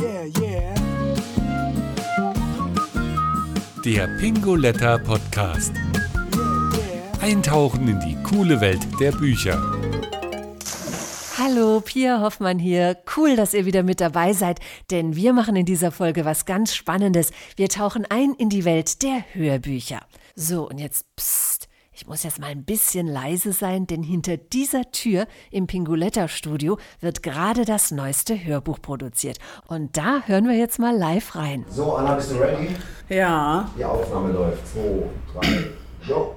Yeah, yeah. Der Pingoletta Podcast. Eintauchen in die coole Welt der Bücher. Hallo, Pia Hoffmann hier. Cool, dass ihr wieder mit dabei seid, denn wir machen in dieser Folge was ganz Spannendes. Wir tauchen ein in die Welt der Hörbücher. So, und jetzt psst. Ich muss jetzt mal ein bisschen leise sein, denn hinter dieser Tür im Pinguletta-Studio wird gerade das neueste Hörbuch produziert. Und da hören wir jetzt mal live rein. So, Anna, bist du ready? Ja, Die Aufnahme läuft. 2, 3, go.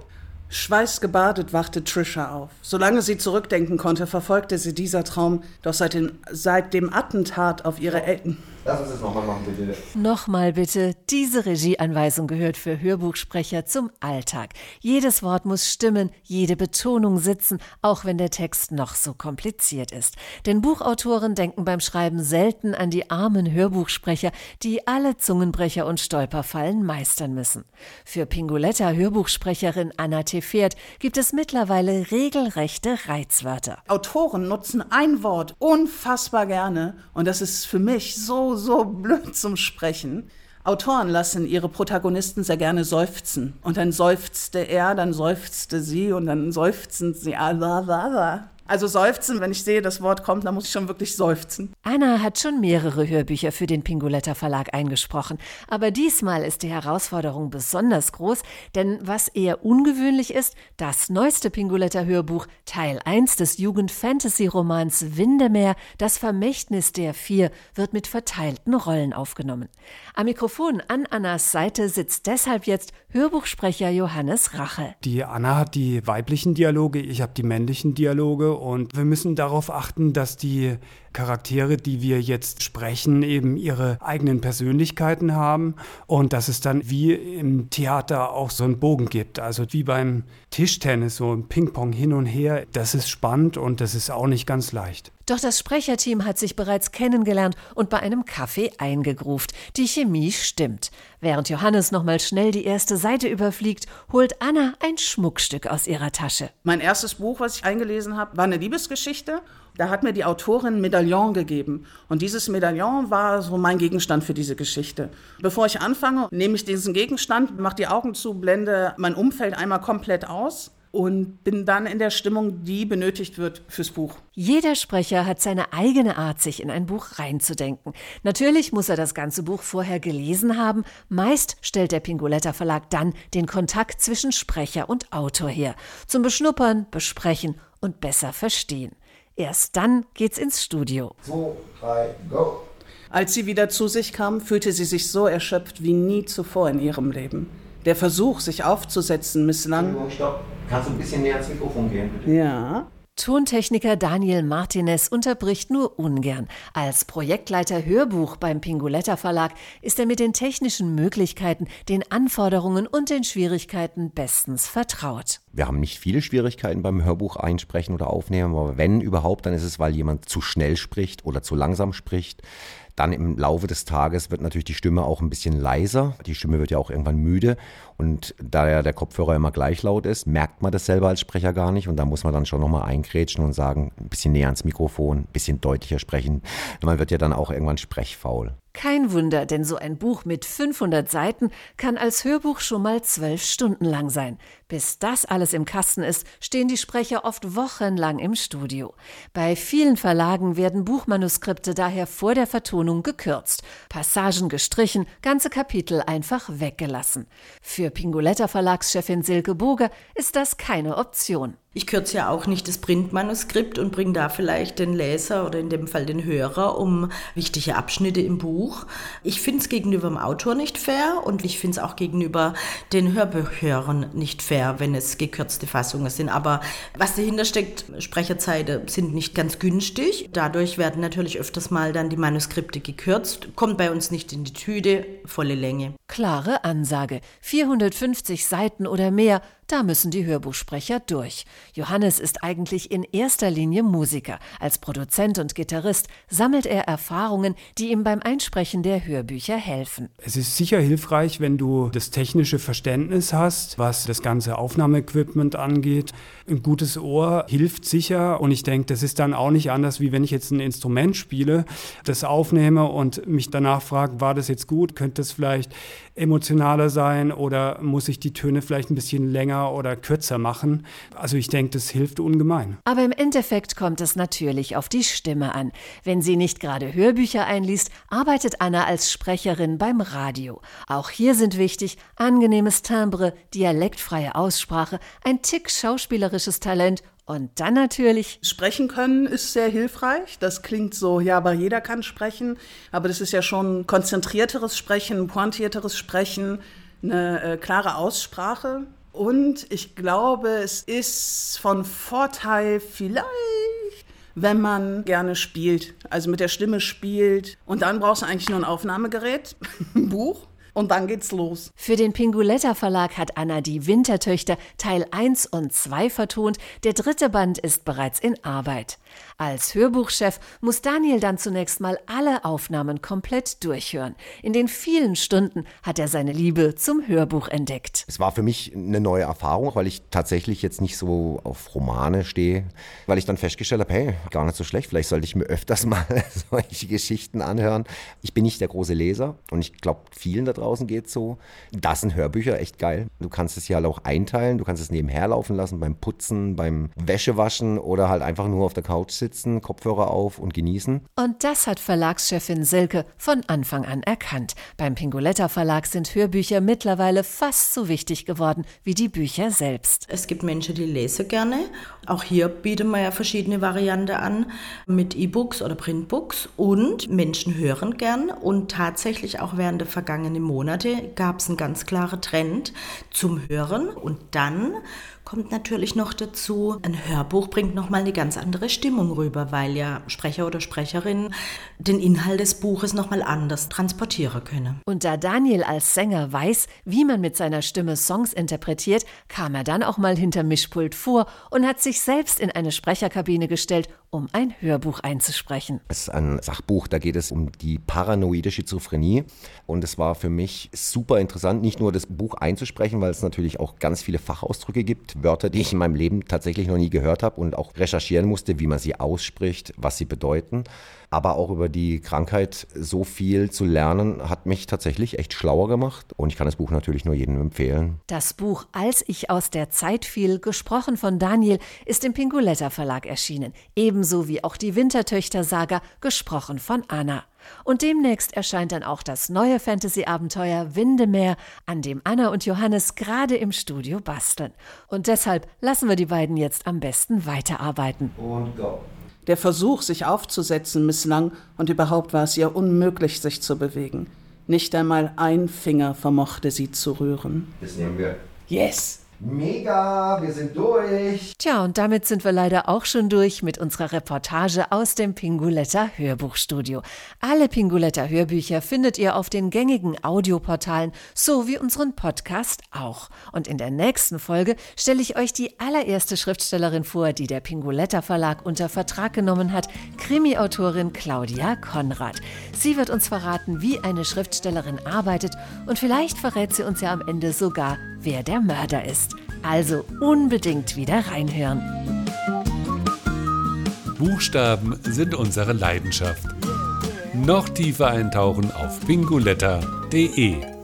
Schweißgebadet wachte Trisha auf. Solange sie zurückdenken konnte, verfolgte sie dieser Traum, doch seit, den, seit dem Attentat auf ihre Eltern. Lass uns das nochmal machen, bitte. Nochmal bitte, diese Regieanweisung gehört für Hörbuchsprecher zum Alltag. Jedes Wort muss stimmen, jede Betonung sitzen, auch wenn der Text noch so kompliziert ist. Denn Buchautoren denken beim Schreiben selten an die armen Hörbuchsprecher, die alle Zungenbrecher und Stolperfallen meistern müssen. Für Pinguletta Hörbuchsprecherin Anna Tefert gibt es mittlerweile regelrechte Reizwörter. Autoren nutzen ein Wort unfassbar gerne und das ist für mich so, so blöd zum Sprechen. Autoren lassen ihre Protagonisten sehr gerne seufzen. Und dann seufzte er, dann seufzte sie und dann seufzen sie. Ah. Also seufzen, wenn ich sehe, das Wort kommt, dann muss ich schon wirklich seufzen. Anna hat schon mehrere Hörbücher für den Pinguletta Verlag eingesprochen. Aber diesmal ist die Herausforderung besonders groß, denn was eher ungewöhnlich ist, das neueste Pinguletta Hörbuch, Teil 1 des Jugend-Fantasy-Romans Windemeer, das Vermächtnis der Vier, wird mit verteilten Rollen aufgenommen. Am Mikrofon an Annas Seite sitzt deshalb jetzt Hörbuchsprecher Johannes Rache. Die Anna hat die weiblichen Dialoge, ich habe die männlichen Dialoge und wir müssen darauf achten, dass die Charaktere, die wir jetzt sprechen, eben ihre eigenen Persönlichkeiten haben und dass es dann wie im Theater auch so einen Bogen gibt. Also wie beim Tischtennis, so ein Ping-Pong hin und her. Das ist spannend und das ist auch nicht ganz leicht. Doch das Sprecherteam hat sich bereits kennengelernt und bei einem Kaffee eingegruft. Die Chemie stimmt. Während Johannes nochmal schnell die erste Seite überfliegt, holt Anna ein Schmuckstück aus ihrer Tasche. Mein erstes Buch, was ich eingelesen habe, war eine Liebesgeschichte. Da hat mir die Autorin ein Medaillon gegeben. Und dieses Medaillon war so mein Gegenstand für diese Geschichte. Bevor ich anfange, nehme ich diesen Gegenstand, mache die Augen zu, blende mein Umfeld einmal komplett aus und bin dann in der Stimmung, die benötigt wird fürs Buch. Jeder Sprecher hat seine eigene Art, sich in ein Buch reinzudenken. Natürlich muss er das ganze Buch vorher gelesen haben. Meist stellt der Pinguletta Verlag dann den Kontakt zwischen Sprecher und Autor her. Zum Beschnuppern, Besprechen und besser verstehen. Erst dann geht's ins Studio. 2, 3, go. Als sie wieder zu sich kam, fühlte sie sich so erschöpft wie nie zuvor in ihrem Leben. Der Versuch, sich aufzusetzen, misslang. Stopp. Kannst du ein bisschen näher ans Mikrofon gehen, bitte? Ja. Tontechniker Daniel Martinez unterbricht nur ungern. Als Projektleiter Hörbuch beim Pinguletta Verlag ist er mit den technischen Möglichkeiten, den Anforderungen und den Schwierigkeiten bestens vertraut. Wir haben nicht viele Schwierigkeiten beim Hörbuch einsprechen oder aufnehmen, aber wenn überhaupt, dann ist es, weil jemand zu schnell spricht oder zu langsam spricht. Dann im Laufe des Tages wird natürlich die Stimme auch ein bisschen leiser. Die Stimme wird ja auch irgendwann müde. Und da ja der Kopfhörer immer gleich laut ist, merkt man das selber als Sprecher gar nicht. Und da muss man dann schon nochmal eingrätschen und sagen, ein bisschen näher ans Mikrofon, ein bisschen deutlicher sprechen. Man wird ja dann auch irgendwann sprechfaul. Kein Wunder, denn so ein Buch mit 500 Seiten kann als Hörbuch schon mal zwölf Stunden lang sein. Bis das alles im Kasten ist, stehen die Sprecher oft wochenlang im Studio. Bei vielen Verlagen werden Buchmanuskripte daher vor der Vertonung gekürzt, Passagen gestrichen, ganze Kapitel einfach weggelassen. Für Pinguletta Verlagschefin Silke Boger ist das keine Option. Ich kürze ja auch nicht das Printmanuskript und bringe da vielleicht den Leser oder in dem Fall den Hörer um wichtige Abschnitte im Buch. Ich finde es gegenüber dem Autor nicht fair und ich finde es auch gegenüber den Hörbuchhörern nicht fair, wenn es gekürzte Fassungen sind. Aber was dahinter steckt, Sprecherzeiten sind nicht ganz günstig. Dadurch werden natürlich öfters mal dann die Manuskripte gekürzt. Kommt bei uns nicht in die Tüte, volle Länge. Klare Ansage. 450 Seiten oder mehr, da müssen die Hörbuchsprecher durch. Johannes ist eigentlich in erster Linie Musiker. Als Produzent und Gitarrist sammelt er Erfahrungen, die ihm beim Einsprechen der Hörbücher helfen. Es ist sicher hilfreich, wenn du das technische Verständnis hast, was das ganze Aufnahmeequipment angeht. Ein gutes Ohr hilft sicher und ich denke, das ist dann auch nicht anders, wie wenn ich jetzt ein Instrument spiele, das aufnehme und mich danach frage, war das jetzt gut, könnte es vielleicht emotionaler sein oder muss ich die Töne vielleicht ein bisschen länger oder kürzer machen. Also ich denke, das hilft ungemein. Aber im Endeffekt kommt es natürlich auf die Stimme an. Wenn sie nicht gerade Hörbücher einliest, arbeitet Anna als Sprecherin beim Radio. Auch hier sind wichtig angenehmes Timbre, dialektfreie Aussprache, ein Tick schauspielerisches Talent und dann natürlich. Sprechen können ist sehr hilfreich. Das klingt so, ja, aber jeder kann sprechen. Aber das ist ja schon konzentrierteres Sprechen, pointierteres Sprechen, eine äh, klare Aussprache. Und ich glaube, es ist von Vorteil vielleicht, wenn man gerne spielt, also mit der Stimme spielt. Und dann brauchst du eigentlich nur ein Aufnahmegerät, ein Buch und dann geht's los. Für den Pinguletta Verlag hat Anna die Wintertöchter Teil 1 und 2 vertont. Der dritte Band ist bereits in Arbeit. Als Hörbuchchef muss Daniel dann zunächst mal alle Aufnahmen komplett durchhören. In den vielen Stunden hat er seine Liebe zum Hörbuch entdeckt. Es war für mich eine neue Erfahrung, weil ich tatsächlich jetzt nicht so auf Romane stehe, weil ich dann festgestellt habe, hey, gar nicht so schlecht, vielleicht sollte ich mir öfters mal solche Geschichten anhören. Ich bin nicht der große Leser und ich glaube, vielen da draußen geht es so. Das sind Hörbücher echt geil. Du kannst es ja auch einteilen, du kannst es nebenher laufen lassen beim Putzen, beim Wäschewaschen oder halt einfach nur auf der Couch sitzen sitzen, Kopfhörer auf und genießen. Und das hat Verlagschefin Silke von Anfang an erkannt. Beim Pingoletta Verlag sind Hörbücher mittlerweile fast so wichtig geworden wie die Bücher selbst. Es gibt Menschen, die lesen gerne. Auch hier bieten wir ja verschiedene Varianten an mit E-Books oder Printbooks und Menschen hören gern und tatsächlich auch während der vergangenen Monate gab es einen ganz klaren Trend zum Hören und dann kommt natürlich noch dazu, ein Hörbuch bringt nochmal eine ganz andere Stimmung rüber, weil ja Sprecher oder Sprecherin den Inhalt des Buches nochmal anders transportieren können. Und da Daniel als Sänger weiß, wie man mit seiner Stimme Songs interpretiert, kam er dann auch mal hinter Mischpult vor und hat sich selbst in eine Sprecherkabine gestellt, um ein Hörbuch einzusprechen. Es ist ein Sachbuch, da geht es um die paranoide Schizophrenie. Und es war für mich super interessant, nicht nur das Buch einzusprechen, weil es natürlich auch ganz viele Fachausdrücke gibt, Wörter, die ich in meinem Leben tatsächlich noch nie gehört habe und auch recherchieren musste, wie man sie ausspricht, was sie bedeuten. Aber auch über die Krankheit so viel zu lernen, hat mich tatsächlich echt schlauer gemacht. Und ich kann das Buch natürlich nur jedem empfehlen. Das Buch Als ich aus der Zeit fiel, gesprochen von Daniel, ist im Pinguletta Verlag erschienen. Ebenso wie auch die Wintertöchter-Saga, gesprochen von Anna. Und demnächst erscheint dann auch das neue Fantasy-Abenteuer Windemeer, an dem Anna und Johannes gerade im Studio basteln. Und deshalb lassen wir die beiden jetzt am besten weiterarbeiten. Und go. Der Versuch, sich aufzusetzen, misslang und überhaupt war es ihr unmöglich, sich zu bewegen. Nicht einmal ein Finger vermochte sie zu rühren. Das nehmen wir. Yes! Mega, wir sind durch. Tja, und damit sind wir leider auch schon durch mit unserer Reportage aus dem Pinguletta Hörbuchstudio. Alle Pinguletta Hörbücher findet ihr auf den gängigen Audioportalen, so wie unseren Podcast auch. Und in der nächsten Folge stelle ich euch die allererste Schriftstellerin vor, die der Pinguletta Verlag unter Vertrag genommen hat, Krimi-Autorin Claudia Konrad. Sie wird uns verraten, wie eine Schriftstellerin arbeitet und vielleicht verrät sie uns ja am Ende sogar, wer der Mörder ist. Also unbedingt wieder reinhören. Buchstaben sind unsere Leidenschaft. Noch tiefer eintauchen auf pinguletta.de